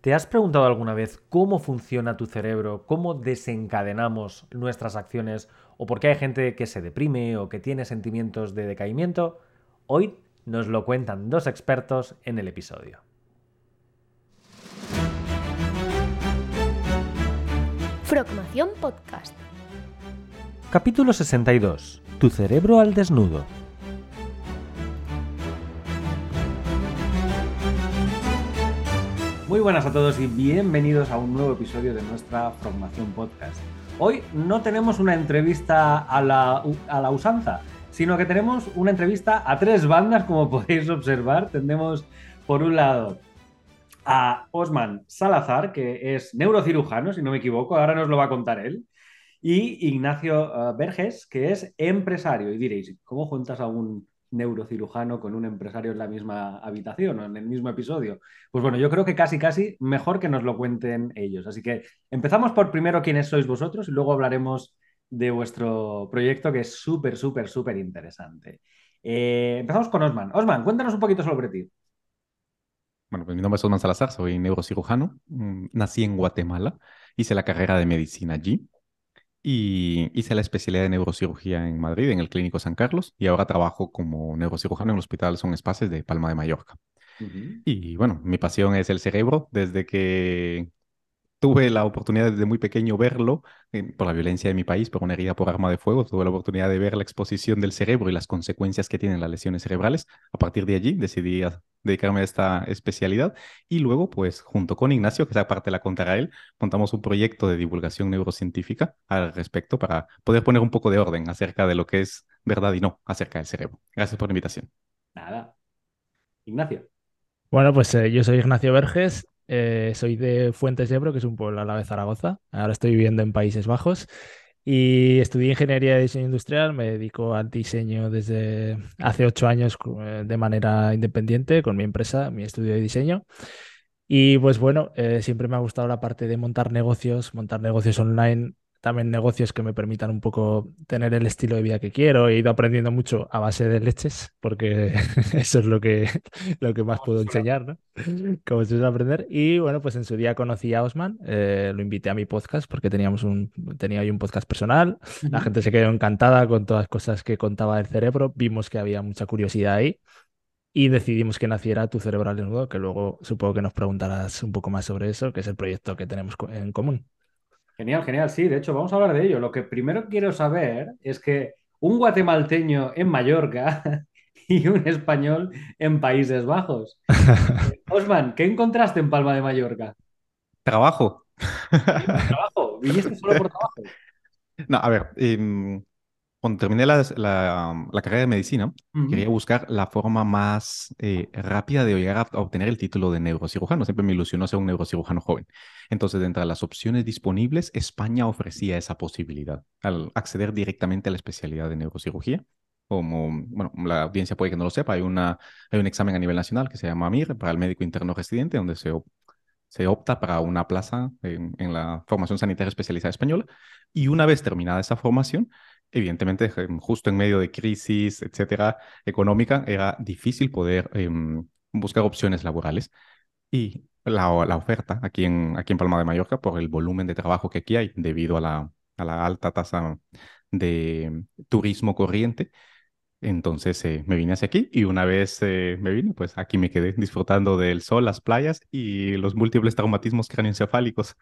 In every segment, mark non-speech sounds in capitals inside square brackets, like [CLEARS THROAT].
¿Te has preguntado alguna vez cómo funciona tu cerebro, cómo desencadenamos nuestras acciones o por qué hay gente que se deprime o que tiene sentimientos de decaimiento? Hoy nos lo cuentan dos expertos en el episodio. Frogmación Podcast. Capítulo 62. Tu cerebro al desnudo. Muy buenas a todos y bienvenidos a un nuevo episodio de nuestra Formación Podcast. Hoy no tenemos una entrevista a la, a la usanza, sino que tenemos una entrevista a tres bandas, como [LAUGHS] podéis observar. Tendremos, por un lado, a Osman Salazar, que es neurocirujano, si no me equivoco, ahora nos lo va a contar él, y Ignacio uh, Verges, que es empresario. Y diréis, ¿cómo juntas a un neurocirujano con un empresario en la misma habitación o en el mismo episodio? Pues bueno, yo creo que casi, casi mejor que nos lo cuenten ellos. Así que empezamos por primero quiénes sois vosotros y luego hablaremos de vuestro proyecto que es súper, súper, súper interesante. Eh, empezamos con Osman. Osman, cuéntanos un poquito sobre ti. Bueno, pues mi nombre es Osman Salazar, soy neurocirujano. Mm, nací en Guatemala, hice la carrera de medicina allí y hice la especialidad de neurocirugía en Madrid, en el Clínico San Carlos, y ahora trabajo como neurocirujano en el Hospital Son Espaces de Palma de Mallorca. Y bueno, mi pasión es el cerebro. Desde que tuve la oportunidad desde muy pequeño verlo por la violencia de mi país, por una herida por arma de fuego, tuve la oportunidad de ver la exposición del cerebro y las consecuencias que tienen las lesiones cerebrales. A partir de allí decidí dedicarme a esta especialidad y luego, pues, junto con Ignacio, que esa parte la contará él, montamos un proyecto de divulgación neurocientífica al respecto para poder poner un poco de orden acerca de lo que es verdad y no acerca del cerebro. Gracias por la invitación. Nada. Ignacio. Bueno, pues eh, yo soy Ignacio Verges, eh, soy de Fuentes de Ebro, que es un pueblo al lado de Zaragoza. Ahora estoy viviendo en Países Bajos y estudié ingeniería de diseño industrial. Me dedico al diseño desde hace ocho años eh, de manera independiente con mi empresa, mi estudio de diseño. Y pues bueno, eh, siempre me ha gustado la parte de montar negocios, montar negocios online también negocios que me permitan un poco tener el estilo de vida que quiero. He ido aprendiendo mucho a base de leches, porque [LAUGHS] eso es lo que, lo que más puedo enseñar, ¿no? Como se suele aprender. Y bueno, pues en su día conocí a Osman, eh, lo invité a mi podcast porque teníamos un, tenía ahí un podcast personal. La gente se quedó encantada con todas las cosas que contaba del cerebro. Vimos que había mucha curiosidad ahí. Y decidimos que naciera Tu Cerebro al Desnudo, que luego supongo que nos preguntarás un poco más sobre eso, que es el proyecto que tenemos en común. Genial, genial, sí, de hecho vamos a hablar de ello. Lo que primero quiero saber es que un guatemalteño en Mallorca [LAUGHS] y un español en Países Bajos. [LAUGHS] Osman, ¿qué encontraste en Palma de Mallorca? Trabajo. ¿Trabajo? ¿Viniste solo por trabajo? [LAUGHS] No, a ver, eh, cuando terminé la, la, carrera de medicina, quería buscar la forma más eh, rápida de llegar a, obtener el título de neurocirujano. Siempre me ilusionó ser un neurocirujano joven. Entonces, dentro de las opciones disponibles, España ofrecía esa posibilidad al acceder directamente a la especialidad de neurocirugía. Como, bueno, la audiencia puede que no lo sepa, hay, una, hay un examen a nivel nacional que se llama MIR para el médico interno residente, donde se, se opta para una plaza en, en la formación sanitaria especializada española. Y una vez terminada esa formación, evidentemente, justo en medio de crisis, etcétera, económica, era difícil poder em, buscar opciones laborales. Y la, la, oferta aquí en, aquí en Palma de Mallorca, por el volumen de trabajo que aquí hay, debido a la, a la alta tasa de turismo corriente, entonces eh, me vine hacia aquí y una vez eh, me vine, pues aquí me quedé disfrutando del sol, las playas y los múltiples traumatismos craneoencefálicos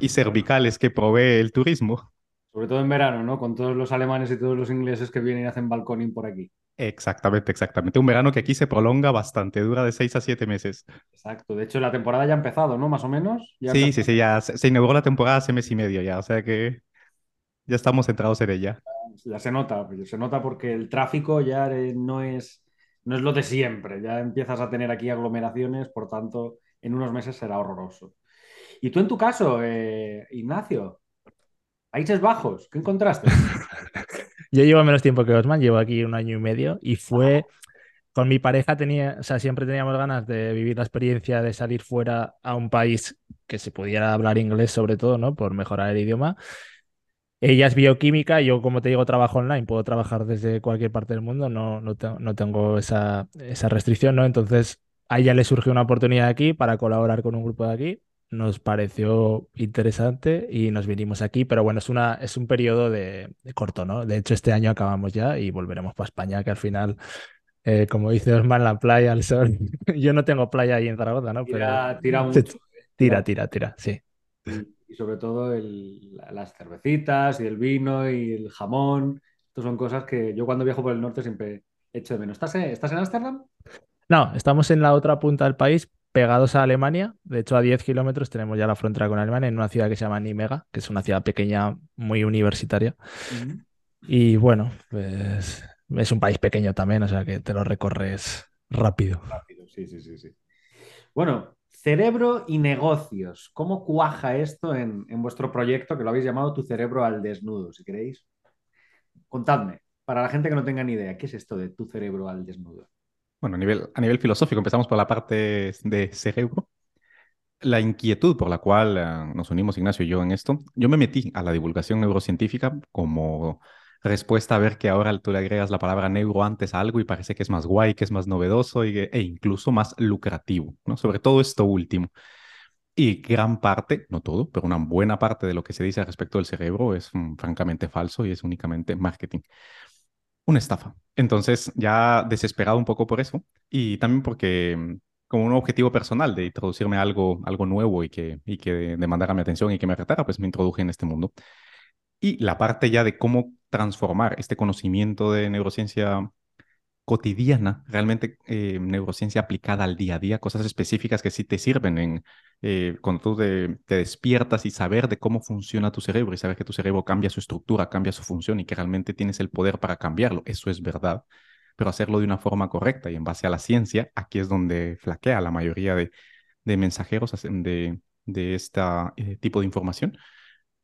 y cervicales que provee el turismo. Sobre todo en verano, ¿no? Con todos los alemanes y todos los ingleses que vienen y hacen balconing por aquí. Exactamente, exactamente. Un verano que aquí se prolonga bastante, dura de seis a siete meses. Exacto. De hecho, la temporada ya ha empezado, ¿no? Más o menos. sí, sí, sí, ya se, inauguró la temporada hace mes y medio ya, o sea que ya estamos centrados en ella. Ya se nota, se nota porque el tráfico ya no es, no es lo de siempre. Ya empiezas a tener aquí aglomeraciones, por tanto, en unos meses será horroroso. Y tú en tu caso, eh, Ignacio, Países Bajos, ¿qué encontraste? [LAUGHS] Yo llevo menos tiempo que Osman, llevo aquí un año y medio y fue con mi pareja tenía, o sea, siempre teníamos ganas de vivir la experiencia de salir fuera a un país que se pudiera hablar inglés sobre todo, ¿no? Por mejorar el idioma. Ella es bioquímica, yo como te digo trabajo online, puedo trabajar desde cualquier parte del mundo, no, no, tengo esa, esa restricción, ¿no? Entonces a ella le surgió una oportunidad aquí para colaborar con un grupo de aquí. Nos pareció interesante y nos vinimos aquí, pero bueno, es, una, es un periodo de, corto, ¿no? De hecho, este año acabamos ya y volveremos para España, que al final eh, como dice Osman, la playa, el sol. [LAUGHS] Yo no tengo playa ahí en Zaragoza, ¿no? Tira, tira mucho. Tira, tira, tira, sí. Y, sobre todo las cervecitas y el vino y el jamón. Estas son cosas que yo cuando viajo por el norte siempre echo de menos. ¿Estás en, ¿estás en Ámsterdam? No, estamos en la otra punta del país, pegados a Alemania. De hecho, a 10 kilómetros tenemos ya la frontera con Alemania, en una ciudad que se llama Nimega, que es una ciudad pequeña, muy universitaria. Y bueno, pues es un país pequeño también, o sea que te lo recorres rápido. Rápido, sí, sí, sí, sí. Bueno, cerebro y negocios. ¿Cómo cuaja esto en, vuestro proyecto que lo habéis llamado Tu cerebro al desnudo, si queréis? Contadme, para la gente que no tenga ni idea, ¿qué es esto de Tu cerebro al desnudo? Bueno, a nivel, filosófico, empezamos por la parte de cerebro. La inquietud por la cual eh, nos unimos Ignacio y yo en esto, yo me metí a la divulgación neurocientífica como respuesta a ver que ahora tú le agregas la palabra neuro antes a algo y parece que es más guay, que es más novedoso e incluso más lucrativo, ¿no? Sobre todo esto último. Y gran parte, no todo, pero una buena parte de lo que se dice respecto del cerebro es mm, francamente falso y es únicamente marketing. Una estafa. Entonces, ya desesperado un poco por eso y también porque mm, como un objetivo personal de introducirme a algo, algo nuevo y que, y que demandara mi atención y que me retara, pues me introduje en este mundo. Y la parte ya de cómo transformar este conocimiento de neurociencia cotidiana, realmente eh, neurociencia aplicada al día a día, cosas específicas que sí te sirven en eh, cuando tú te, despiertas y saber de cómo funciona tu cerebro y saber que tu cerebro cambia su estructura, cambia su función y que realmente tienes el poder para cambiarlo. Eso es verdad, pero hacerlo de una forma correcta y en base a la ciencia, aquí es donde flaquea la mayoría de, de mensajeros de, de este tipo de información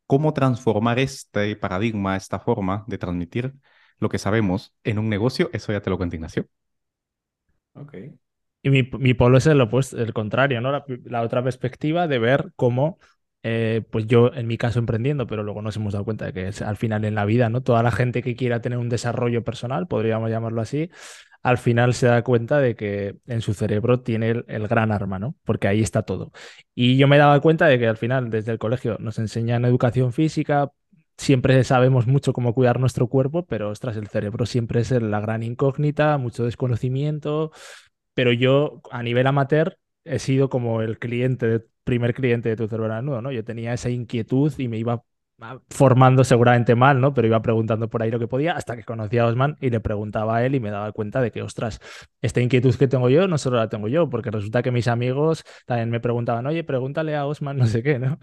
cómo transformar este paradigma, esta forma de transmitir lo que sabemos en un negocio, eso ya te lo cuento Ignacio. Ok. Y mi, mi polo es el opuesto, el contrario, ¿no? La, otra perspectiva de ver cómo, eh, pues yo en mi caso emprendiendo, pero luego nos hemos dado cuenta de que es al final en la vida, ¿no? Toda la gente que quiera tener un desarrollo personal, podríamos llamarlo así, al final se da cuenta de que en su cerebro tiene el, gran arma, ¿no? Porque ahí está todo. Y yo me daba cuenta de que al final, desde el colegio, nos enseñan educación física, siempre sabemos mucho cómo cuidar nuestro cuerpo, pero ostras, el cerebro siempre es la gran incógnita, mucho desconocimiento. Pero yo, a nivel amateur, he sido como el cliente, primer cliente de tu cerebro nudo, ¿no? Yo tenía esa inquietud y me iba formando seguramente mal, ¿no? Pero iba preguntando por ahí lo que podía hasta que conocí a Osman y le preguntaba a él y me daba cuenta de que, ostras, esta inquietud que tengo yo no solo la tengo yo, porque resulta que mis amigos también me preguntaban, oye, pregúntale a Osman no sé qué, ¿no?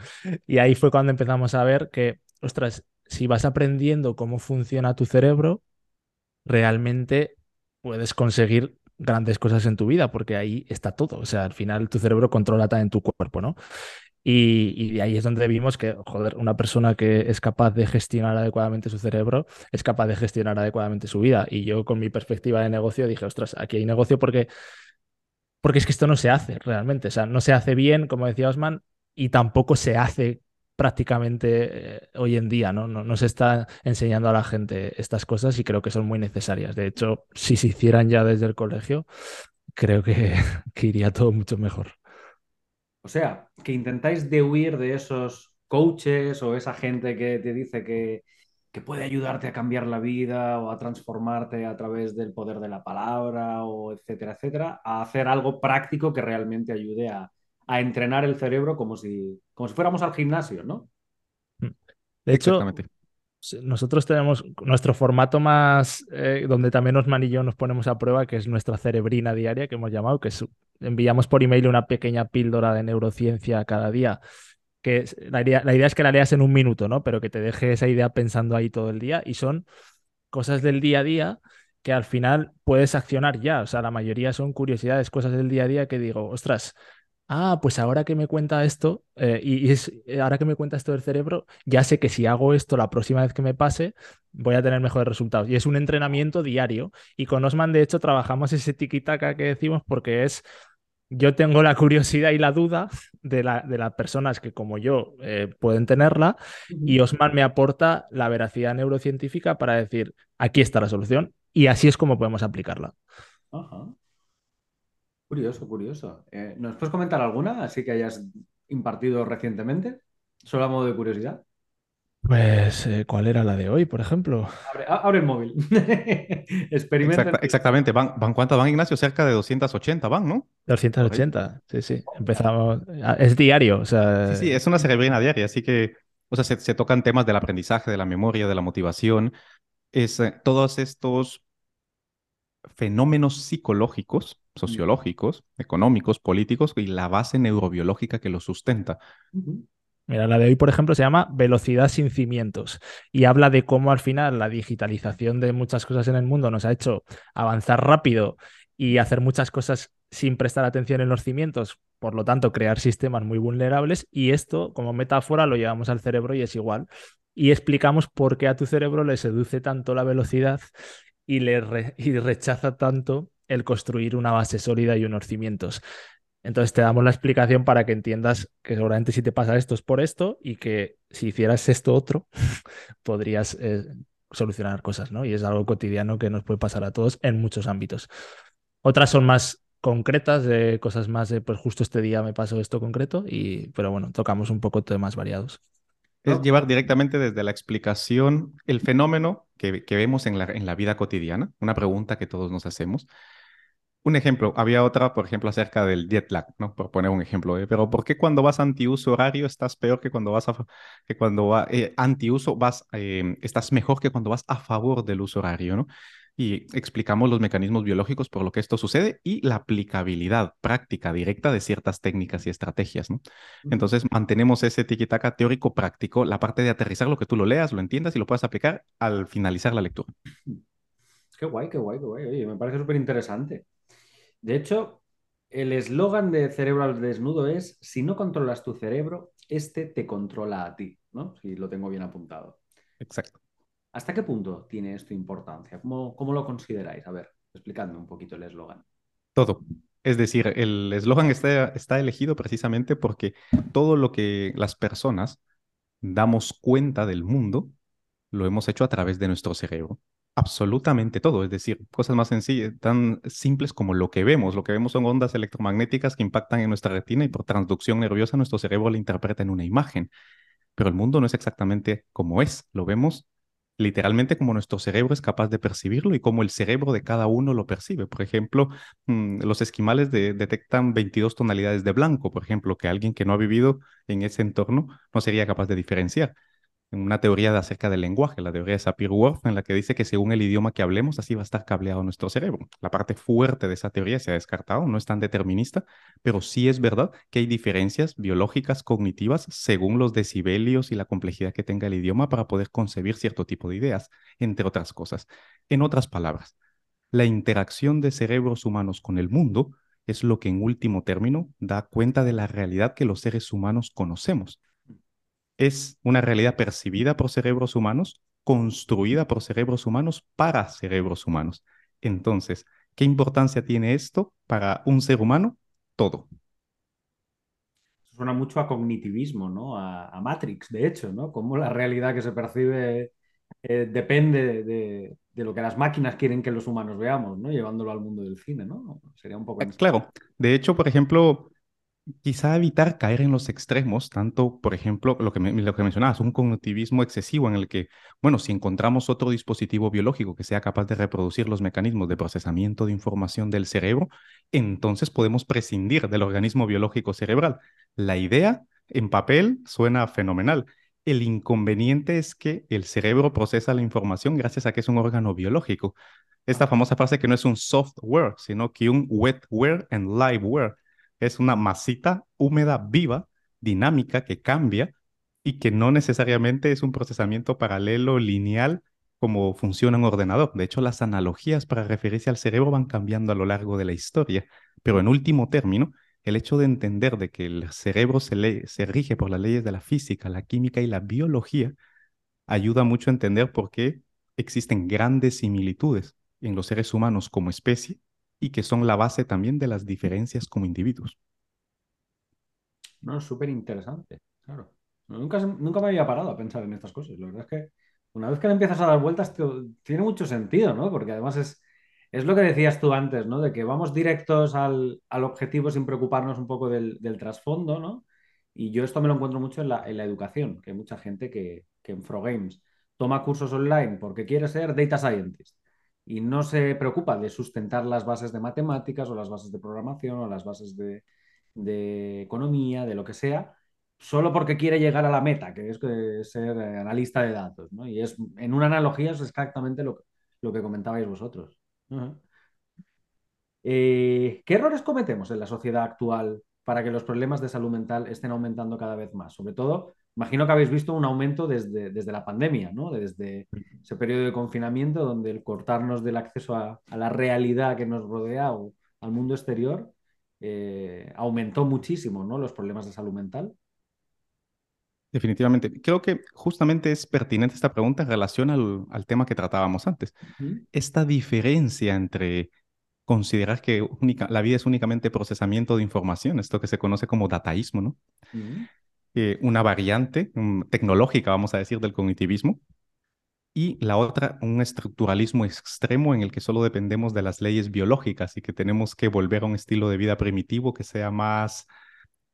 Y ahí fue cuando empezamos a ver que, ostras, si vas aprendiendo cómo funciona tu cerebro, realmente puedes conseguir grandes cosas en tu vida, porque ahí está todo. O sea, al final tu cerebro controla también tu cuerpo, ¿no? Y, ahí es donde vimos que, joder, una persona que es capaz de gestionar adecuadamente su cerebro es capaz de gestionar adecuadamente su vida. Y yo con mi perspectiva de negocio dije, ostras, aquí hay negocio porque, porque es que esto no se hace realmente. O sea, no se hace bien, como decía Osman, y tampoco se hace prácticamente eh, hoy en día, ¿no? ¿no? ¿no? se está enseñando a la gente estas cosas y creo que son muy necesarias. De hecho, si se hicieran ya desde el colegio, creo que [LAUGHS] iría todo mucho mejor. O sea, que intentáis de huir de esos coaches o esa gente que te dice que, puede ayudarte a cambiar la vida o a transformarte a través del poder de la palabra o etcétera, etcétera, a hacer algo práctico que realmente ayude a, entrenar el cerebro como si, como si fuéramos al gimnasio, ¿no? De hecho, nosotros tenemos nuestro formato más, eh, donde también Osman y yo nos ponemos a prueba, que es nuestra cerebrina diaria, que hemos llamado, que enviamos por email una pequeña píldora de neurociencia cada día, que la, idea, la idea es que la leas en un minuto, ¿no? Pero que te deje esa idea pensando ahí todo el día y son cosas del día a día que al final puedes accionar ya, o sea, la mayoría son curiosidades, cosas del día a día que digo, ostras, ah, pues ahora que me cuenta esto, eh, y, es, eh, ahora que me cuenta esto del cerebro, ya sé que si hago esto la próxima vez que me pase, voy a tener mejores resultados. Y es un entrenamiento diario. Y con Osman, de hecho, trabajamos ese tiquitaca que decimos porque es, yo tengo la curiosidad y la duda de, la, de las personas que como yo eh, pueden tenerla, y Osman me aporta la veracidad neurocientífica para decir, aquí está la solución, y así es como podemos aplicarla. Ajá. Curioso, curioso. Eh, ¿Nos puedes comentar alguna así que hayas impartido recientemente? Solo a modo de curiosidad. Pues, eh, ¿cuál era la de hoy, por ejemplo? Abre, el móvil. [LAUGHS] Experimenta. exactamente. ¿Van, ¿Van cuántas van, Ignacio? Cerca de 280 van, ¿no? 280, sí, sí. Empezamos. Ah, es diario, o sea. Sí, sí, es una cerebrina diaria, así que, o sea, se, tocan temas del aprendizaje, de la memoria, de la motivación. Es eh, todos estos fenómenos psicológicos, sociológicos, económicos, políticos y la base neurobiológica que los sustenta. Mira, la de hoy, por ejemplo, se llama Velocidad sin cimientos y habla de cómo al final la digitalización de muchas cosas en el mundo nos ha hecho avanzar rápido y hacer muchas cosas sin prestar atención en los cimientos, por lo tanto, crear sistemas muy vulnerables y esto, como metáfora, lo llevamos al cerebro y es igual. Y explicamos por qué a tu cerebro le seduce tanto la velocidad y, le y rechaza tanto el construir una base sólida y unos cimientos. Entonces te damos la explicación para que entiendas que seguramente si te pasa esto es por esto y que si hicieras esto otro, [LAUGHS] podrías eh, solucionar cosas, ¿no? Y es algo cotidiano que nos puede pasar a todos en muchos ámbitos. Otras son más concretas, de cosas más de, pues justo este día me pasó esto concreto, y, pero bueno, tocamos un poco temas variados. Es llevar directamente desde la explicación el fenómeno que, vemos en la, en la vida cotidiana, una pregunta que todos nos hacemos, un ejemplo, había otra, por ejemplo, acerca del jet lag, ¿no? Por poner un ejemplo, ¿eh? pero ¿por qué cuando vas antiuso horario estás peor que cuando vas a, que cuando va, eh, antiuso vas, em, estás mejor que cuando vas a favor del uso horario, ¿no? Y explicamos los mecanismos biológicos por lo que esto sucede y la aplicabilidad práctica directa de ciertas técnicas y estrategias, ¿no? Entonces mantenemos ese tiquitaca teórico práctico, la parte de aterrizar lo que tú lo leas, lo entiendas y lo puedas aplicar al finalizar la lectura. Qué guay, qué guay, qué guay. Oye, me parece súper interesante. De hecho, el eslogan de Cerebro al Desnudo es, si no controlas tu cerebro, este te controla a ti, ¿no? Si lo tengo bien apuntado. Exacto. ¿Hasta qué punto tiene esto importancia? ¿Cómo, cómo lo consideráis? A ver, explicadme un poquito el eslogan. Todo. Es decir, el eslogan está, está elegido precisamente porque todo lo que las personas damos cuenta del mundo lo hemos hecho a través de nuestro cerebro absolutamente todo, es decir, cosas más sencillas, tan simples como lo que vemos. Lo que vemos son ondas electromagnéticas que impactan en nuestra retina y por transducción nerviosa nuestro cerebro la interpreta en una imagen. Pero el mundo no es exactamente como es, lo vemos literalmente como nuestro cerebro es capaz de percibirlo y como el cerebro de cada uno lo percibe. Por ejemplo, mm, los esquimales detectan 22 tonalidades de blanco, por ejemplo, que alguien que no ha vivido en ese entorno no sería capaz de diferenciar una teoría de acerca del lenguaje, la teoría de Sapir-Whorf, en la que dice que según el idioma que hablemos, así va a estar cableado nuestro cerebro. La parte fuerte de esa teoría se ha descartado, no es tan determinista, pero sí es verdad que hay diferencias biológicas cognitivas según los decibelios y la complejidad que tenga el idioma para poder concebir cierto tipo de ideas, entre otras cosas. En otras palabras, la interacción de cerebros humanos con el mundo es lo que en último término da cuenta de la realidad que los seres humanos conocemos es una realidad percibida por cerebros humanos, construida por cerebros humanos para cerebros humanos. Entonces, ¿qué importancia tiene esto para un ser humano? Todo. Suena mucho a cognitivismo, ¿no? A, Matrix, de hecho, ¿no? Cómo la realidad que se percibe eh, depende de, lo que las máquinas quieren que los humanos veamos, ¿no? Llevándolo al mundo del cine, ¿no? Sería un poco... Claro. De hecho, por ejemplo, quizá evitar caer en los extremos, tanto, por ejemplo, lo que, lo que mencionabas, un cognitivismo excesivo en el que, bueno, si encontramos otro dispositivo biológico que sea capaz de reproducir los mecanismos de procesamiento de información del cerebro, entonces podemos prescindir del organismo biológico cerebral. La idea en papel suena fenomenal. El inconveniente es que el cerebro procesa la información gracias a que es un órgano biológico. Esta famosa frase que no es un software, sino que un wetware and liveware es una masita húmeda viva, dinámica, que cambia y que no necesariamente es un procesamiento paralelo lineal como funciona un ordenador. De hecho, las analogías para referirse al cerebro van cambiando a lo largo de la historia, pero en último término, el hecho de entender de que el cerebro se, se rige por las leyes de la física, la química y la biología ayuda mucho a entender por qué existen grandes similitudes en los seres humanos como especie y que son la base también de las diferencias como individuos. No, súper interesante, claro. Nunca, nunca me había parado a pensar en estas cosas. La verdad es que una vez que le empiezas a dar vueltas, tiene mucho sentido, ¿no? Porque además es, es lo que decías tú antes, ¿no? De que vamos directos al, objetivo sin preocuparnos un poco del, trasfondo, ¿no? Y yo esto me lo encuentro mucho en la, educación, que hay mucha gente que, que en Frogames toma cursos online porque quiere ser data scientist y no se preocupa de sustentar las bases de matemáticas o las bases de programación o las bases de, economía, de lo que sea, solo porque quiere llegar a la meta, que es ser eh, analista de datos. Y es, en una analogía es exactamente lo, lo que comentabais vosotros. Eh, ¿Qué errores cometemos en la sociedad actual para que los problemas de salud mental estén aumentando cada vez más? Sobre todo, imagino que habéis visto un aumento desde, desde la pandemia, ¿no? desde ese periodo de confinamiento donde el cortarnos del acceso a, a la realidad que nos rodea o al mundo exterior eh, aumentó muchísimo ¿no? los problemas de salud mental. Definitivamente. Creo que justamente es pertinente esta pregunta en relación al, tema que tratábamos antes. Esta diferencia entre considerar que la vida es únicamente procesamiento de información, esto que se conoce como dataísmo, ¿no? Eh, una variante tecnológica, vamos a decir, del cognitivismo, y la otra, un estructuralismo extremo en el que solo dependemos de las leyes biológicas y que tenemos que volver a un estilo de vida primitivo que sea más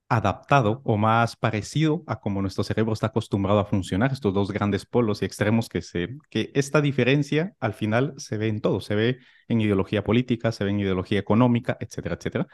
adaptado o más parecido a como nuestro cerebro está acostumbrado a funcionar, estos dos grandes polos y extremos que se que esta diferencia al final se ve en todo, se ve en ideología política, se ve en ideología económica, etcétera, etcétera.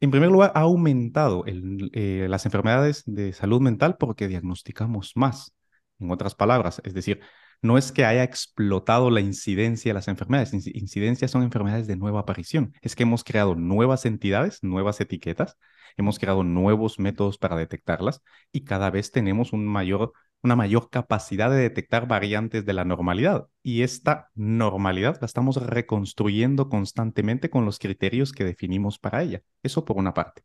En primer lugar, ha aumentado eh, las enfermedades de salud mental porque diagnosticamos más en otras palabras. Es decir, no es que haya explotado la incidencia de las enfermedades. Incidencias son enfermedades de nueva aparición. Es que hemos creado nuevas entidades, nuevas etiquetas, hemos creado nuevos métodos para detectarlas y cada vez tenemos un mayor, una mayor capacidad de detectar variantes de la normalidad. Y esta normalidad la estamos reconstruyendo constantemente con los criterios que definimos para ella. Eso por una parte.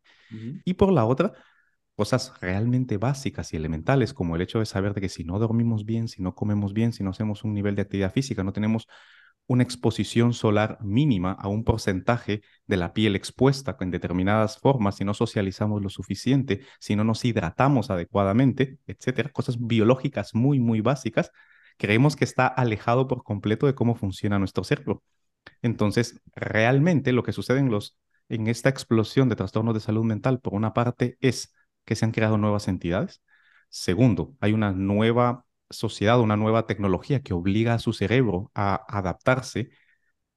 Y por la otra, cosas realmente básicas y elementales, como el hecho de saber de que si no dormimos bien, si no comemos bien, si no hacemos un nivel de actividad física, no tenemos una exposición solar mínima a un porcentaje de la piel expuesta en determinadas formas, si no socializamos lo suficiente, si no nos hidratamos adecuadamente, etcétera, cosas biológicas muy, muy básicas, creemos que está alejado por completo de cómo funciona nuestro cerebro. Entonces, realmente lo que sucede en, los, en esta explosión de trastornos de salud mental, por una parte, es que se han creado nuevas entidades. Segundo, hay una nueva sociedad, una nueva tecnología que obliga a su cerebro a adaptarse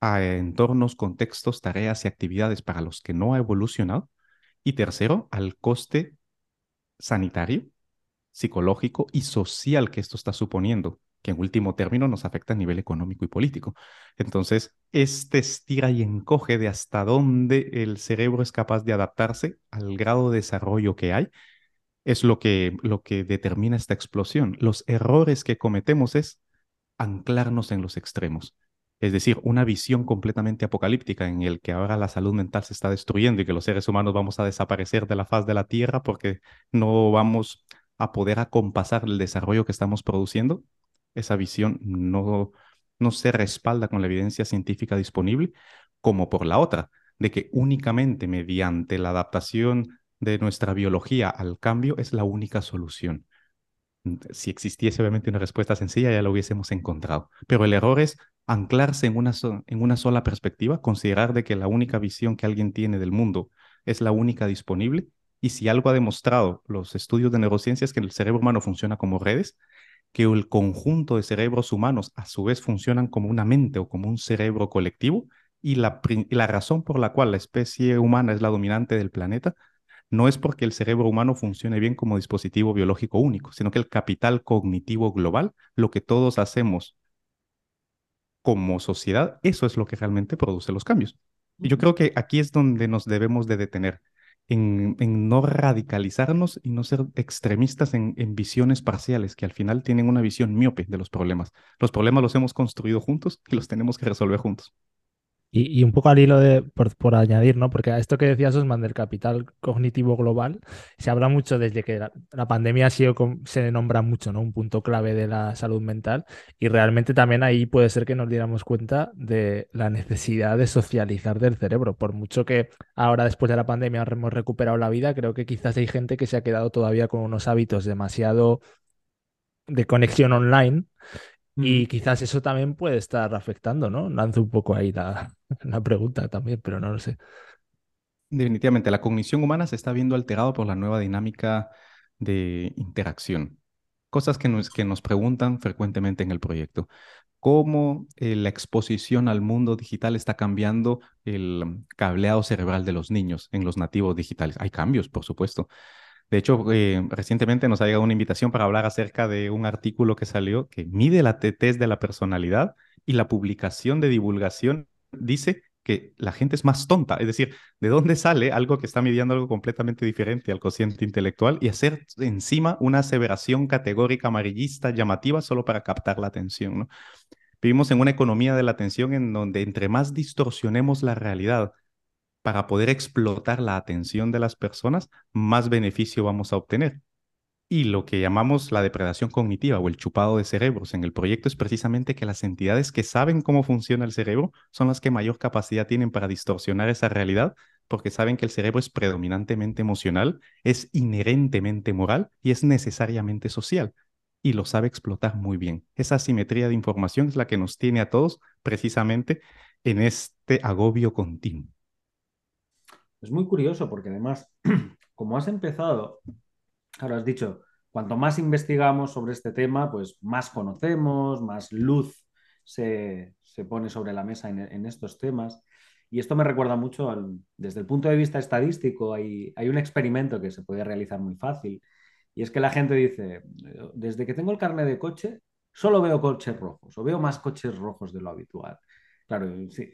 a entornos, contextos, tareas y actividades para los que no ha evolucionado. Y tercero, al coste sanitario, psicológico y social que esto está suponiendo, que en último término nos afecta a nivel económico y político. Entonces, este estira y encoge de hasta dónde el cerebro es capaz de adaptarse al grado de desarrollo que hay, es lo que, lo que determina esta explosión. Los errores que cometemos es anclarnos en los extremos. Es decir, una visión completamente apocalíptica en el que ahora la salud mental se está destruyendo y que los seres humanos vamos a desaparecer de la faz de la Tierra porque no vamos a poder acompasar el desarrollo que estamos produciendo, esa visión no, no se respalda con la evidencia científica disponible, como por la otra, de que únicamente mediante la adaptación de nuestra biología al cambio es la única solución. Si existiese obviamente una respuesta sencilla, ya lo hubiésemos encontrado. Pero el error es anclarse en una, en una sola perspectiva, considerar de que la única visión que alguien tiene del mundo es la única disponible. Y si algo ha demostrado los estudios de neurociencia es que el cerebro humano funciona como redes, que el conjunto de cerebros humanos a su vez funcionan como una mente o como un cerebro colectivo y la, la razón por la cual la especie humana es la dominante del planeta no es porque el cerebro humano funcione bien como dispositivo biológico único, sino que el capital cognitivo global, lo que todos hacemos como sociedad, eso es lo que realmente produce los cambios. Y yo creo que aquí es donde nos debemos de detener en, no radicalizarnos y no ser extremistas en, en, visiones parciales, que al final tienen una visión miope de los problemas. Los problemas los hemos construido juntos y los tenemos que resolver juntos. Y, un poco al hilo de, por, añadir, ¿no? Porque a esto que decías, Osman, del capital cognitivo global, se habla mucho desde que la, pandemia ha sido, se nombra mucho, ¿no? Un punto clave de la salud mental. Y realmente también ahí puede ser que nos diéramos cuenta de la necesidad de socializar del cerebro. Por mucho que ahora, después de la pandemia, hemos recuperado la vida, creo que quizás hay gente que se ha quedado todavía con unos hábitos demasiado de conexión online Y quizás eso también puede estar afectando, ¿no? Lanzo un poco ahí la, [LAUGHS] la pregunta también, pero no lo sé. Definitivamente, la cognición humana se está viendo alterada por la nueva dinámica de interacción. Cosas que nos, que nos preguntan frecuentemente en el proyecto. ¿Cómo eh, la exposición al mundo digital está cambiando el cableado cerebral de los niños en los nativos digitales? Hay cambios, por supuesto. De hecho, eh, recientemente nos ha llegado una invitación para hablar acerca de un artículo que salió que mide la test de la personalidad y la publicación de divulgación dice que la gente es más tonta. Es decir, ¿de dónde sale algo que está midiendo algo completamente diferente al cociente intelectual y hacer encima una aseveración categórica amarillista llamativa solo para captar la atención? Vivimos en una economía de la atención en donde entre más distorsionemos la realidad para poder explotar la atención de las personas, más beneficio vamos a obtener. Y lo que llamamos la depredación cognitiva o el chupado de cerebros en el proyecto es precisamente que las entidades que saben cómo funciona el cerebro son las que mayor capacidad tienen para distorsionar esa realidad, porque saben que el cerebro es predominantemente emocional, es inherentemente moral y es necesariamente social. Y lo sabe explotar muy bien. Esa asimetría de información es la que nos tiene a todos precisamente en este agobio continuo. Es muy curioso porque además, [CLEARS THROAT] como has empezado Claro, has dicho, cuanto más investigamos sobre este tema, pues más conocemos, más luz se, pone sobre la mesa en, estos temas. Y esto me recuerda mucho, desde el punto de vista estadístico, hay, hay un experimento que se puede realizar muy fácil. Y es que la gente dice, desde que tengo el carnet de coche, solo veo coches rojos o veo más coches rojos de lo habitual. Claro,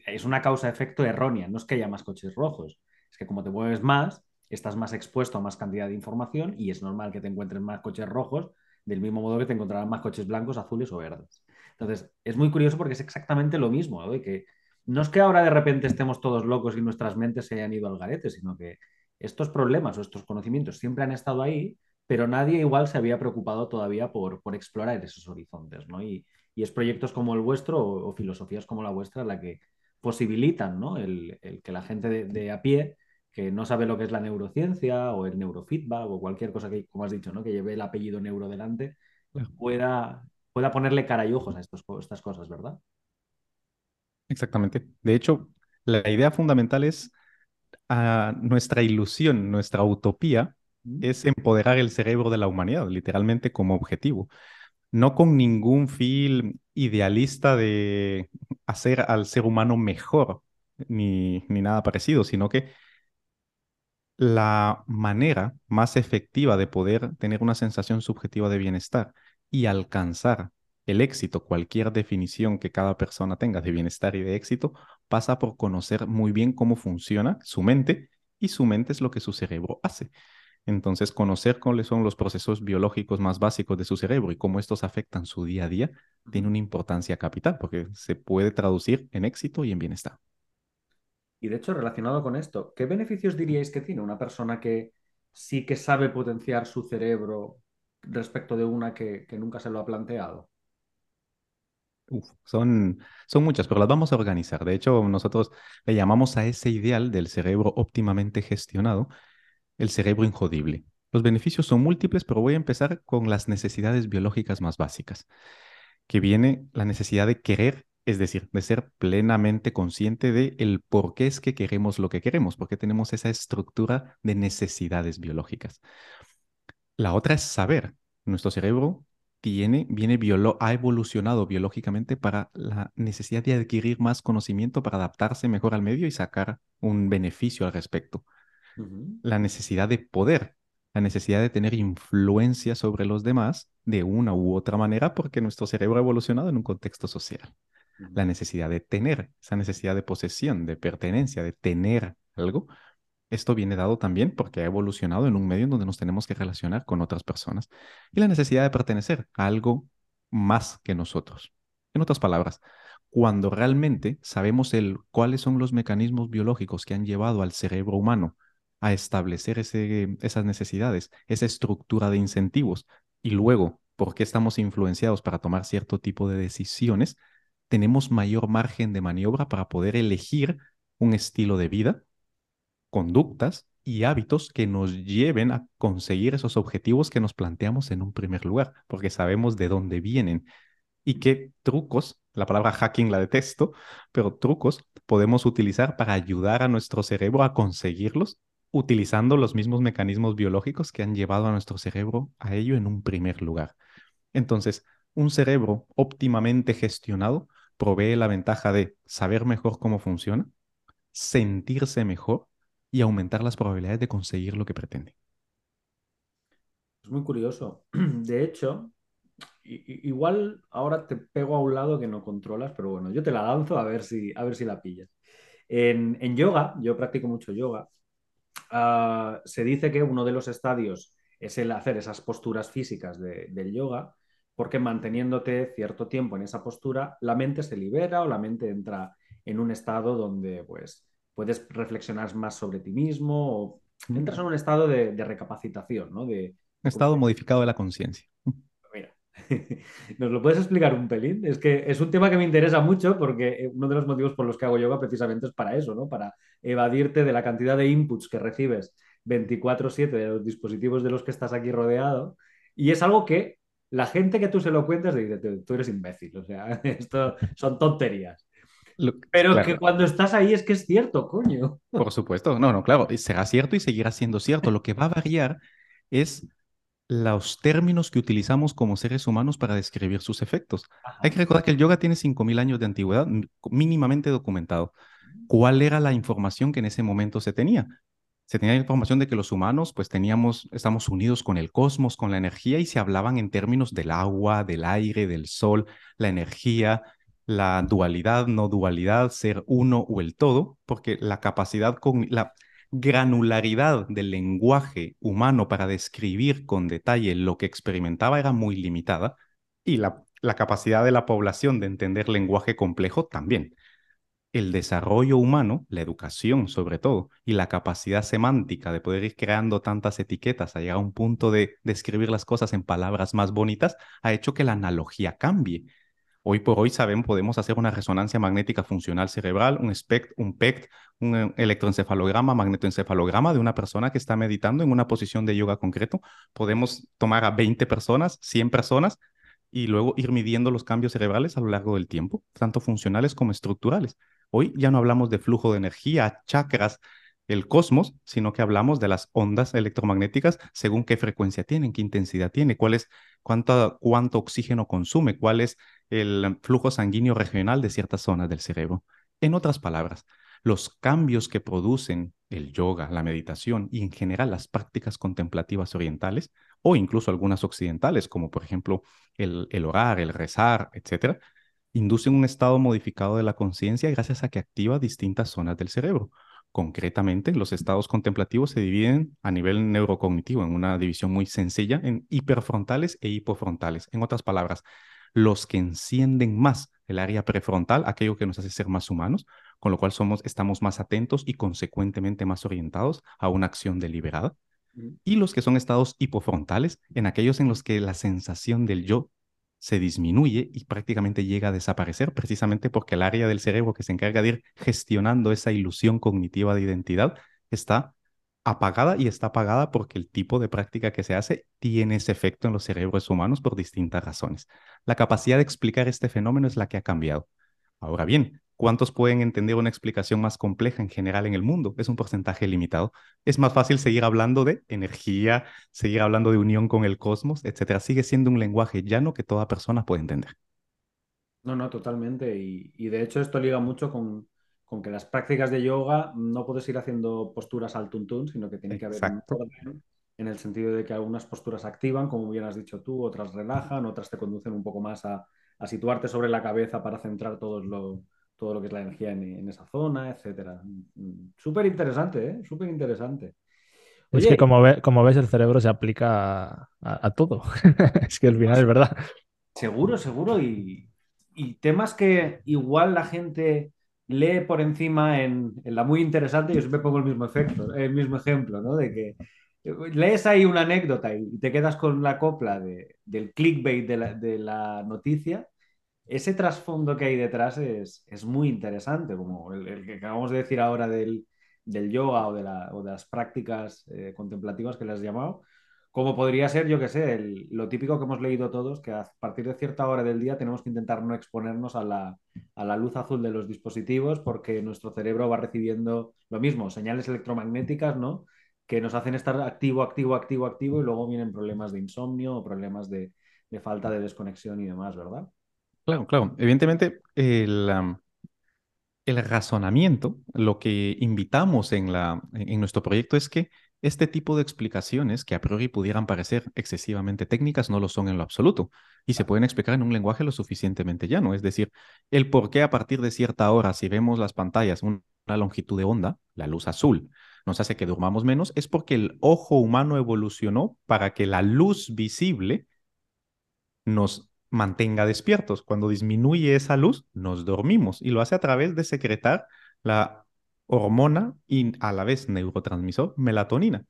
es una causa-efecto errónea, no es que haya más coches rojos, es que como te mueves más, estás más expuesto a más cantidad de información y es normal que te encuentres más coches rojos, del mismo modo que te encontrarán más coches blancos, azules o verdes. Entonces, es muy curioso porque es exactamente lo mismo, que no es que ahora de repente estemos todos locos y nuestras mentes se hayan ido al garete, sino que estos problemas o estos conocimientos siempre han estado ahí, pero nadie igual se había preocupado todavía por, por explorar esos horizontes, ¿no? Y, es proyectos como el vuestro o, filosofías como la vuestra la que posibilitan, ¿no? El, que la gente de a pie que no sabe lo que es la neurociencia o el neurofeedback o cualquier cosa que, como has dicho, ¿no? que lleve el apellido neuro delante, pueda, pueda ponerle cara y ojos a estos, estas cosas, ¿verdad? Exactamente. De hecho, la idea fundamental es ah, nuestra ilusión, nuestra utopía, es empoderar el cerebro de la humanidad, literalmente como objetivo. No con ningún fin idealista de hacer al ser humano mejor, ni, ni nada parecido, sino que la manera más efectiva de poder tener una sensación subjetiva de bienestar y alcanzar el éxito, cualquier definición que cada persona tenga de bienestar y de éxito, pasa por conocer muy bien cómo funciona su mente y su mente es lo que su cerebro hace. Entonces, conocer cuáles son los procesos biológicos más básicos de su cerebro y cómo estos afectan su día a día tiene una importancia capital porque se puede traducir en éxito y en bienestar. Y de hecho, relacionado con esto, ¿qué beneficios diríais que tiene una persona que sí que sabe potenciar su cerebro respecto de una que, nunca se lo ha planteado? son, son muchas, pero las vamos a organizar. De hecho, nosotros le llamamos a ese ideal del cerebro óptimamente gestionado el cerebro injodible. Los beneficios son múltiples, pero voy a empezar con las necesidades biológicas más básicas, que viene la necesidad de querer es decir, de ser plenamente consciente de el por qué es que queremos lo que queremos, porque tenemos esa estructura de necesidades biológicas. La otra es saber. Nuestro cerebro tiene, viene ha evolucionado biológicamente para la necesidad de adquirir más conocimiento para adaptarse mejor al medio y sacar un beneficio al respecto. La necesidad de poder, la necesidad de tener influencia sobre los demás de una u otra manera porque nuestro cerebro ha evolucionado en un contexto social la necesidad de tener, esa necesidad de posesión, de pertenencia, de tener algo. Esto viene dado también porque ha evolucionado en un medio en donde nos tenemos que relacionar con otras personas. Y la necesidad de pertenecer a algo más que nosotros. En otras palabras, cuando realmente sabemos el, cuáles son los mecanismos biológicos que han llevado al cerebro humano a establecer ese, esas necesidades, esa estructura de incentivos, y luego por qué estamos influenciados para tomar cierto tipo de decisiones, tenemos mayor margen de maniobra para poder elegir un estilo de vida, conductas y hábitos que nos lleven a conseguir esos objetivos que nos planteamos en un primer lugar, porque sabemos de dónde vienen. y qué trucos, la palabra hacking la detesto, pero trucos podemos utilizar para ayudar a nuestro cerebro a conseguirlos utilizando los mismos mecanismos biológicos que han llevado a nuestro cerebro a ello en un primer lugar. Entonces, un cerebro óptimamente gestionado provee la ventaja de saber mejor cómo funciona, sentirse mejor y aumentar las probabilidades de conseguir lo que pretende. Es muy curioso. [CLEARS THROAT] De hecho, igual ahora te pego a un lado que no controlas, pero bueno, yo te la lanzo a ver si, a ver si la pillas. En, yoga, yo practico mucho yoga, ah, se dice que uno de los estadios es el hacer esas posturas físicas del yoga, porque manteniéndote cierto tiempo en esa postura, la mente se libera o la mente entra en un estado donde pues, puedes reflexionar más sobre ti mismo o entras en un estado de, recapacitación, ¿no? De, un estado modificado de la conciencia. [LAUGHS] ¿Nos lo puedes explicar un pelín? Es que es un tema que me interesa mucho porque eh, uno de los motivos por los que hago yoga precisamente es para eso, ¿no? Para evadirte de la cantidad de inputs que recibes 24/7 de los dispositivos de los que estás aquí rodeado. Y es algo que la gente que tú se lo cuentas dice, tú eres imbécil, o sea, [LAUGHS] esto son tonterías. Pero que cuando estás ahí es que es cierto, coño. Por supuesto, no, no, claro, será cierto y seguirá siendo cierto. Lo que va a variar es los términos que utilizamos como seres humanos para describir sus efectos. Hay que recordar que el yoga tiene 5.000 años de antigüedad, mínimamente documentado. ¿Cuál era la información que en ese momento se tenía? Se tenía información de que los humanos, pues teníamos, estamos unidos con el cosmos, con la energía, y se hablaban en términos del agua, del aire, del sol, la energía, la dualidad, no dualidad, ser uno o el todo, porque la capacidad con la granularidad del lenguaje humano para describir con detalle lo que experimentaba era muy limitada y la, la capacidad de la población de entender lenguaje complejo también. El desarrollo humano, la educación sobre todo, y la capacidad semántica de poder ir creando tantas etiquetas a llegar a un punto de describir las cosas en palabras más bonitas, ha hecho que la analogía cambie Hoy por hoy sabemos, podemos hacer una resonancia magnética funcional cerebral, un SPECT, un PECT, un eh, electroencefalograma, magnetoencefalograma de una persona que está meditando en una posición de yoga concreto. Podemos tomar a 20 personas, 100 personas y luego ir midiendo los cambios cerebrales a lo largo del tiempo, tanto funcionales como estructurales. Hoy ya no hablamos de flujo de energía, chakras, el cosmos, sino que hablamos de las ondas electromagnéticas según qué frecuencia tienen, qué intensidad tiene, cuál es, cuánto, cuánto oxígeno consume, cuál es el flujo sanguíneo regional de ciertas zonas del cerebro. En otras palabras, los cambios que producen el yoga, la meditación y en general las prácticas contemplativas orientales o incluso algunas occidentales, como por ejemplo el, el orar, el rezar, etcétera, inducen un estado modificado de la conciencia gracias a que activa distintas zonas del cerebro. Concretamente, los estados contemplativos se dividen a nivel neurocognitivo en una división muy sencilla en hiperfrontales e hipofrontales. En otras palabras, los que encienden más el área prefrontal, aquello que nos hace ser más humanos, con lo cual somos, estamos más atentos y consecuentemente más orientados a una acción deliberada. Y los que son estados hipofrontales, en aquellos en los que la sensación del yo se disminuye y prácticamente llega a desaparecer precisamente porque el área del cerebro que se encarga de ir gestionando esa ilusión cognitiva de identidad está apagada y está apagada porque el tipo de práctica que se hace tiene ese efecto en los cerebros humanos por distintas razones. La capacidad de explicar este fenómeno es la que ha cambiado. Ahora bien, ¿Cuántos pueden entender una explicación más compleja en general en el mundo? Es un porcentaje limitado. Es más fácil seguir hablando de energía, seguir hablando de unión con el cosmos, etcétera. Sigue siendo un lenguaje llano que toda persona puede entender. No, no, totalmente. Y, de hecho esto liga mucho con, con, que las prácticas de yoga no puedes ir haciendo posturas al tuntún, sino que tiene que haber un orden en el sentido de que algunas posturas activan, como bien has dicho tú, otras relajan, otras te conducen un poco más a, a situarte sobre la cabeza para centrar todos los todo lo que es la energía en, esa zona, etcétera. Súper interesante, ¿eh? Súper interesante. es que como, como, ves, el cerebro se aplica a, todo. [LAUGHS] es que al final es verdad. Seguro, seguro. Y, temas que igual la gente lee por encima en, la muy interesante, yo siempre pongo el mismo efecto, el mismo ejemplo, ¿no? De que lees ahí una anécdota y te quedas con la copla del clickbait de la, de la noticia ese trasfondo que hay detrás es, muy interesante, como el, que acabamos de decir ahora del, yoga o de, las prácticas eh, contemplativas que le has llamado, como podría ser, yo que sé, lo típico que hemos leído todos, que a partir de cierta hora del día tenemos que intentar no exponernos a la, a la, luz azul de los dispositivos porque nuestro cerebro va recibiendo lo mismo, señales electromagnéticas, ¿no? Que nos hacen estar activo, activo, activo, activo y luego vienen problemas de insomnio o problemas de, de falta de desconexión y demás, ¿verdad? Claro, claro. Evidentemente, el, razonamiento, lo que invitamos en, la, en nuestro proyecto es que este tipo de explicaciones, que a priori pudieran parecer excesivamente técnicas, no lo son en lo absoluto y se pueden explicar en un lenguaje lo suficientemente llano. Es decir, el por qué a partir de cierta hora, si vemos las pantallas, una longitud de onda, la luz azul, nos hace que durmamos menos, es porque el ojo humano evolucionó para que la luz visible nos mantenga despiertos. Cuando disminuye esa luz, nos dormimos y lo hace a través de secretar la hormona y a la vez neurotransmisor melatonina.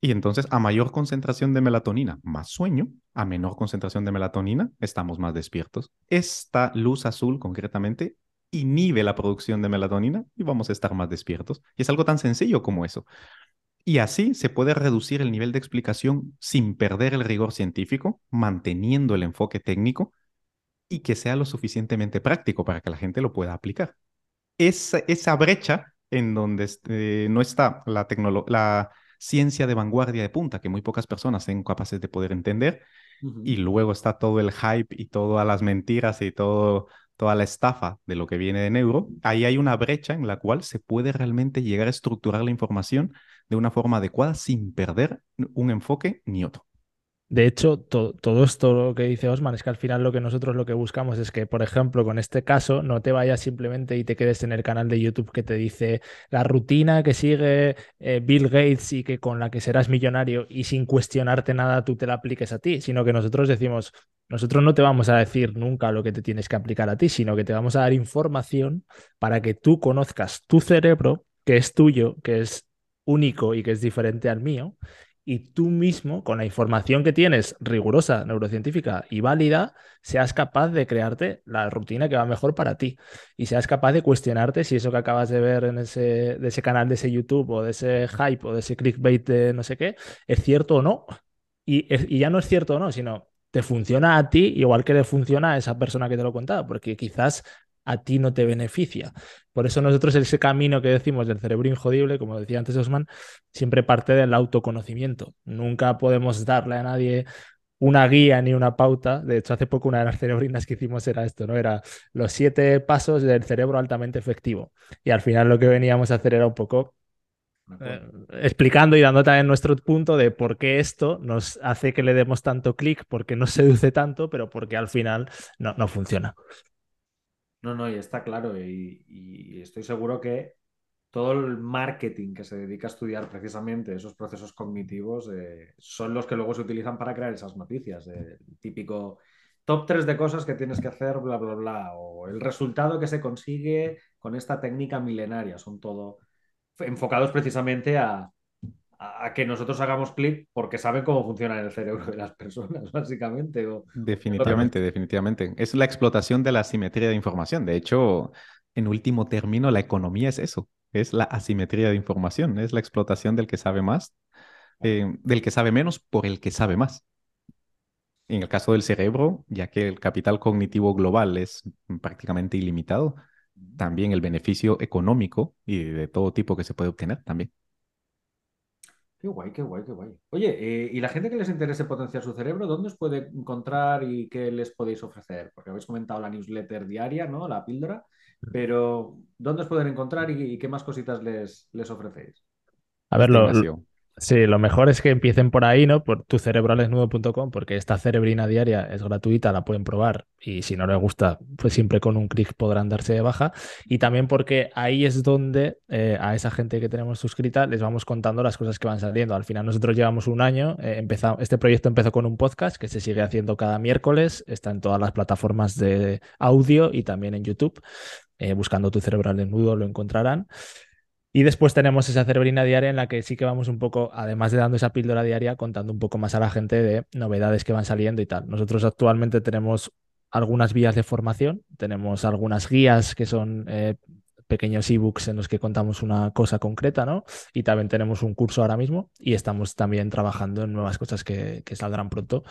Y entonces, a mayor concentración de melatonina, más sueño, a menor concentración de melatonina, estamos más despiertos. Esta luz azul, concretamente, inhibe la producción de melatonina y vamos a estar más despiertos. Y es algo tan sencillo como eso. Y así se puede reducir el nivel de explicación sin perder el rigor científico, manteniendo el enfoque técnico y que sea lo suficientemente práctico para que la gente lo pueda aplicar. Esa, esa brecha en donde este, no está la, la ciencia de vanguardia de punta, que muy pocas personas son capaces de poder entender, y luego está todo el hype y todas las mentiras y todo, toda la estafa de lo que viene de neuro, ahí hay una brecha en la cual se puede realmente llegar a estructurar la información de una forma adecuada sin perder un enfoque ni otro. De hecho, todo esto lo que dice Osman es que al final lo que nosotros lo que buscamos es que, por ejemplo, con este caso, no te vayas simplemente y te quedes en el canal de YouTube que te dice la rutina que sigue eh, Bill Gates y que con la que serás millonario y sin cuestionarte nada tú te la apliques a ti, sino que nosotros decimos, nosotros no te vamos a decir nunca lo que te tienes que aplicar a ti, sino que te vamos a dar información para que tú conozcas tu cerebro, que es tuyo, que es único y que es diferente al mío, y tú mismo, con la información que tienes rigurosa, neurocientífica y válida, seas capaz de crearte la rutina que va mejor para ti y seas capaz de cuestionarte si eso que acabas de ver en ese, de ese canal de ese YouTube o de ese hype o de ese clickbait de no sé qué, es cierto o no. Y, y ya no es cierto o no, sino te funciona a ti igual que le funciona a esa persona que te lo contaba, porque quizás a ti no te beneficia. Por eso nosotros ese camino que decimos del cerebro injodible, como decía antes Osman, siempre parte del autoconocimiento. Nunca podemos darle a nadie una guía ni una pauta. De hecho, hace poco una de las cerebrinas que hicimos era esto, ¿no? Era los siete pasos del cerebro altamente efectivo. Y al final lo que veníamos a hacer era un poco eh, explicando y dando también nuestro punto de por qué esto nos hace que le demos tanto clic, por qué nos [LAUGHS] seduce tanto, pero porque al final no, no funciona. No, no, y está claro. Y, estoy seguro que todo el marketing que se dedica a estudiar precisamente esos procesos cognitivos eh, son los que luego se utilizan para crear esas noticias. el típico top 3 de cosas que tienes que hacer, bla, bla, bla. O el resultado que se consigue con esta técnica milenaria. Son todo enfocados precisamente a, a, que nosotros hagamos clic porque saben cómo funciona el cerebro de las personas, [LAUGHS] básicamente. definitivamente, definitivamente. Es la explotación de la asimetría de información. De hecho, en último término, la economía es eso, es la asimetría de información, es la explotación del que sabe más, eh, del que sabe menos por el que sabe más. En el caso del cerebro, ya que el capital cognitivo global es prácticamente ilimitado, también el beneficio económico y de todo tipo que se puede obtener también. Qué guay, qué guay, qué guay. Oye, eh, ¿y la gente que les interese potenciar su cerebro, dónde os puede encontrar y qué les podéis ofrecer? Porque habéis comentado la newsletter diaria, ¿no? La píldora, mm. pero ¿dónde os pueden encontrar y, qué más cositas les, les ofrecéis? A ver, lo, Sí, lo mejor es que empiecen por ahí, ¿no? Por tucerebralesnudo.com, porque esta cerebrina diaria es gratuita, la pueden probar y si no les gusta, pues siempre con un clic podrán darse de baja. Y también porque ahí es donde eh, a esa gente que tenemos suscrita les vamos contando las cosas que van saliendo. Al final nosotros llevamos un año, eh, este proyecto empezó con un podcast que se sigue haciendo cada miércoles, está en todas las plataformas de audio y también en YouTube. Eh, buscando tu cerebral desnudo lo encontrarán. Y después tenemos esa cerebrina diaria en la que sí que vamos un poco, además de dando esa píldora diaria, contando un poco más a la gente de novedades que van saliendo y tal. Nosotros actualmente tenemos algunas vías de formación, tenemos algunas guías que son eh, pequeños ebooks en los que contamos una cosa concreta, ¿no? Y también tenemos un curso ahora mismo y estamos también trabajando en nuevas cosas que, saldrán pronto.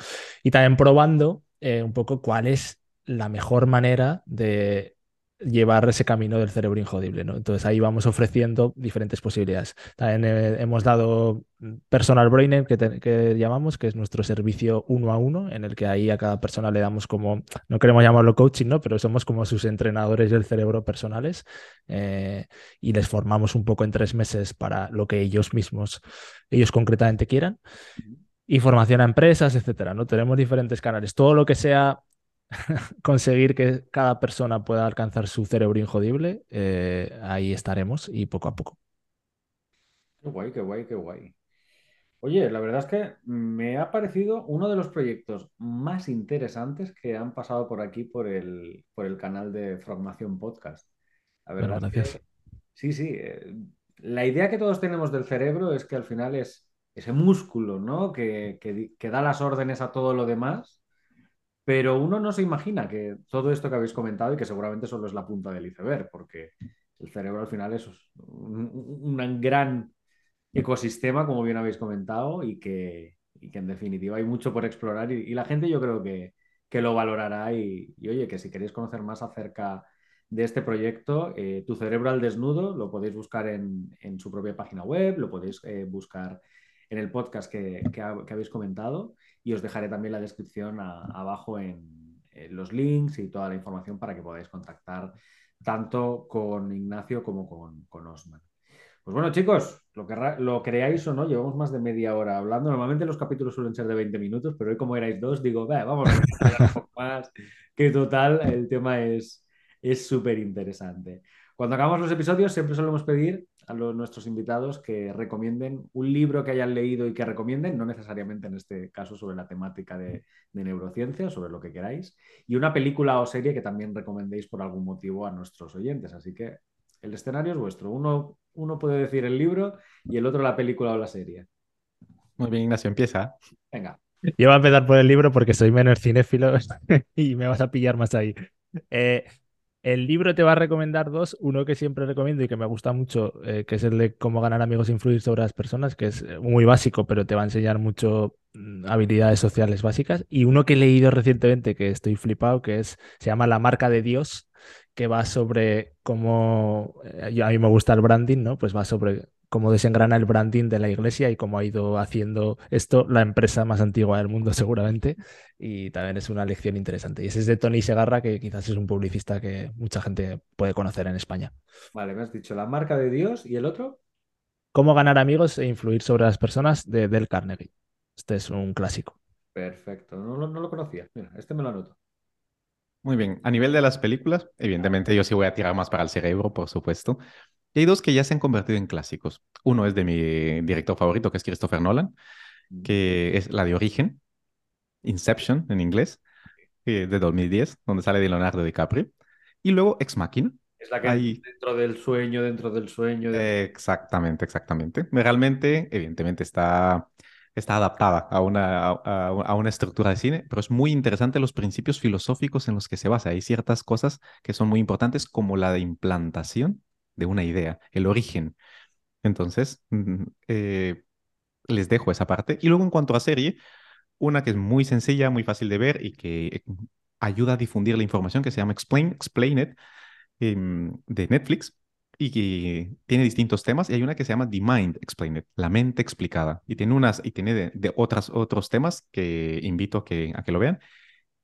Y también probando eh, un poco cuál es la mejor manera de llevar ese camino del cerebro injodible. ¿no? Entonces ahí vamos ofreciendo diferentes posibilidades. También eh, hemos dado Personal Brainer, que, que, llamamos, que es nuestro servicio uno a uno, en el que ahí a cada persona le damos como, no queremos llamarlo coaching, ¿no? pero somos como sus entrenadores del cerebro personales eh, y les formamos un poco en tres meses para lo que ellos mismos, ellos concretamente quieran. Y formación a empresas, etcétera. ¿no? Tenemos diferentes canales. Todo lo que sea [LAUGHS] conseguir que cada persona pueda alcanzar su cerebro injodible, eh, ahí estaremos y poco a poco. Qué guay, qué guay, qué guay. Oye, la verdad es que me ha parecido uno de los proyectos más interesantes que han pasado por aquí por el, por el canal de Formación Podcast. A ver, gracias. sí, sí. Eh, la idea que todos tenemos del cerebro es que al final es ese músculo, ¿no? Que, que da las órdenes a todo lo demás pero uno no se imagina que todo esto que habéis comentado y que seguramente solo es la punta del iceberg, porque el cerebro al final es un, gran ecosistema, como bien habéis comentado, y que, en definitiva hay mucho por explorar y, la gente yo creo que, lo valorará y, oye, que si queréis conocer más acerca de este proyecto, eh, Tu cerebro al desnudo, lo podéis buscar en, su propia página web, lo podéis eh, buscar en el podcast que, que habéis comentado y os dejaré también la descripción abajo en, los links y toda la información para que podáis contactar tanto con Ignacio como con, con Osman. Pues bueno, chicos, lo, que, creáis o no, llevamos más de media hora hablando. Normalmente los capítulos suelen ser de 20 minutos, pero hoy como erais dos, digo, vamos a hablar más, que total, el tema es súper interesante. Cuando acabamos los episodios siempre solemos pedir a los, nuestros invitados que recomienden un libro que hayan leído y que recomienden, no necesariamente en este caso sobre la temática de, neurociencia, sobre lo que queráis, y una película o serie que también recomendéis por algún motivo a nuestros oyentes. Así que el escenario es vuestro. Uno, uno puede decir el libro y el otro la película o la serie. Muy bien, Ignacio, empieza. Venga. Yo voy a empezar por el libro porque soy menos cinéfilo [LAUGHS] y me vas a pillar más ahí. Eh, el libro te va a recomendar dos, uno que siempre recomiendo y que me gusta mucho, eh, que es el de cómo ganar amigos e influir sobre las personas, que es eh, muy básico, pero te va a enseñar mucho mm, habilidades sociales básicas. Y uno que he leído recientemente, que estoy flipado, que es, se llama La marca de Dios, que va sobre cómo, eh, a mí me gusta el branding, ¿no? Pues va sobre cómo desengrana el branding de la iglesia y cómo ha ido haciendo esto la empresa más antigua del mundo [LAUGHS] seguramente. Y también es una lección interesante. Y ese es de Tony Segarra, que quizás es un publicista que mucha gente puede conocer en España. Vale, me has dicho la marca de Dios y el otro. Cómo ganar amigos e influir sobre las personas de Del Carnegie. Este es un clásico. Perfecto, no, lo conocía. Mira, este me lo anoto. Muy bien, a nivel de las películas, evidentemente yo sí voy a tirar más para el cerebro, por supuesto. Y hay dos que ya se han convertido en clásicos. Uno es de mi director favorito, que es Christopher Nolan, mm. que es la de Origen, Inception en inglés, de 2010, donde sale de Leonardo DiCaprio. Y luego Ex Machina. Es la que hay... dentro del sueño, dentro del sueño. Exactamente, exactamente. Realmente, evidentemente, está, está adaptada a una, a, a, una estructura de cine, pero es muy interesante los principios filosóficos en los que se basa. Hay ciertas cosas que son muy importantes, como la de implantación de una idea, el origen. Entonces, mm, eh, les dejo esa parte. Y luego en cuanto a serie, una que es muy sencilla, muy fácil de ver y que ayuda a difundir la información que se llama Explain, Explain It em, de Netflix y que tiene distintos temas y hay una que se llama The Mind Explained, la mente explicada y tiene unas y tiene de, otras otros temas que invito a que a que lo vean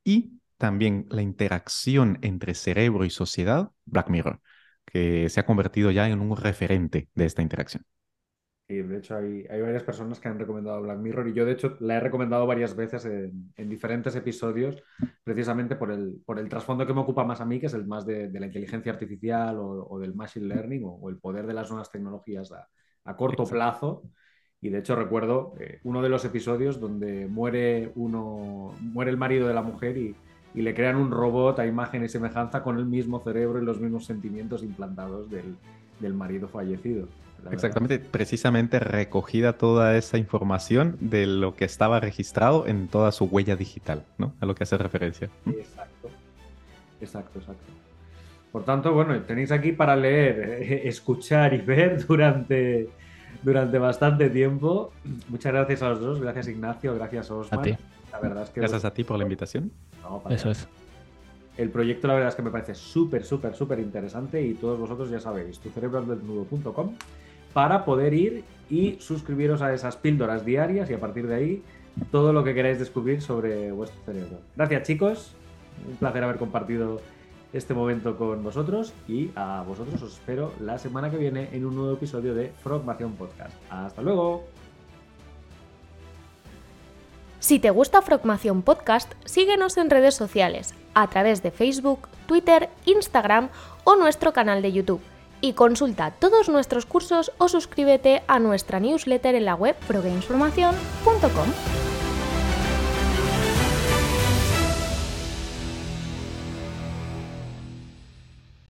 y también la interacción entre cerebro y sociedad Black Mirror que se ha convertido ya en un referente de esta interacción. Y de hecho hay, hay, varias personas que han recomendado Black Mirror y yo de hecho la he recomendado varias veces en, en diferentes episodios precisamente por el, por el trasfondo que me ocupa más a mí, que es el más de, de la inteligencia artificial o, o del machine learning o, o, el poder de las nuevas tecnologías a, a corto plazo. Y de hecho recuerdo eh, uno de los episodios donde muere, uno, muere el marido de la mujer y, y le crean un robot a imagen y semejanza con el mismo cerebro y los mismos sentimientos implantados del, del marido fallecido. Exactamente, precisamente recogida toda esa información de lo que estaba registrado en toda su huella digital, ¿no? A lo que hace referencia. Exacto, exacto, exacto. Por tanto, bueno, tenéis aquí para leer, [LAUGHS] escuchar y ver durante, durante bastante tiempo. Muchas gracias a los dos, gracias Ignacio, gracias Osman. A ti. La verdad es que Gracias a ti por la invitación. No, para Eso es. El proyecto la verdad es que me parece súper, súper, súper interesante y todos vosotros ya sabéis, tucerebrosdesnudo.com para poder ir y suscribiros a esas píldoras diarias y a partir de ahí todo lo que queráis descubrir sobre vuestro cerebro. Gracias chicos, un placer haber compartido este momento con vosotros y a vosotros os espero la semana que viene en un nuevo episodio de Frogmación Podcast. Hasta luego. Si te gusta Frogmación Podcast, síguenos en redes sociales, a través de Facebook, Twitter, Instagram o nuestro canal de YouTube. Y consulta todos nuestros cursos o suscríbete a nuestra newsletter en la web progamesformacion.com.